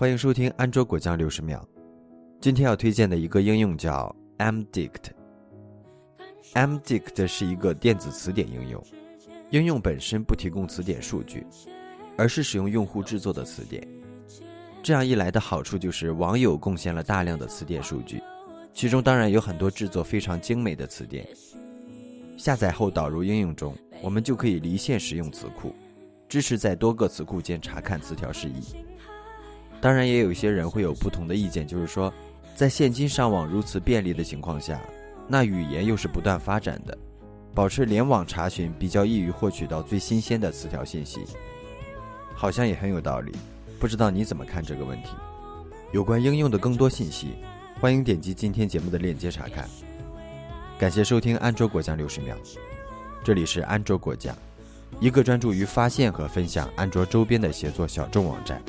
欢迎收听安卓果酱六十秒。今天要推荐的一个应用叫 MDict。MDict 是一个电子词典应用，应用本身不提供词典数据，而是使用用户制作的词典。这样一来的好处就是网友贡献了大量的词典数据，其中当然有很多制作非常精美的词典。下载后导入应用中，我们就可以离线使用词库，支持在多个词库间查看词条释义。当然，也有一些人会有不同的意见，就是说，在现今上网如此便利的情况下，那语言又是不断发展的，保持联网查询比较易于获取到最新鲜的词条信息，好像也很有道理。不知道你怎么看这个问题？有关应用的更多信息，欢迎点击今天节目的链接查看。感谢收听安卓果酱六十秒，这里是安卓果酱，一个专注于发现和分享安卓周边的协作小众网站。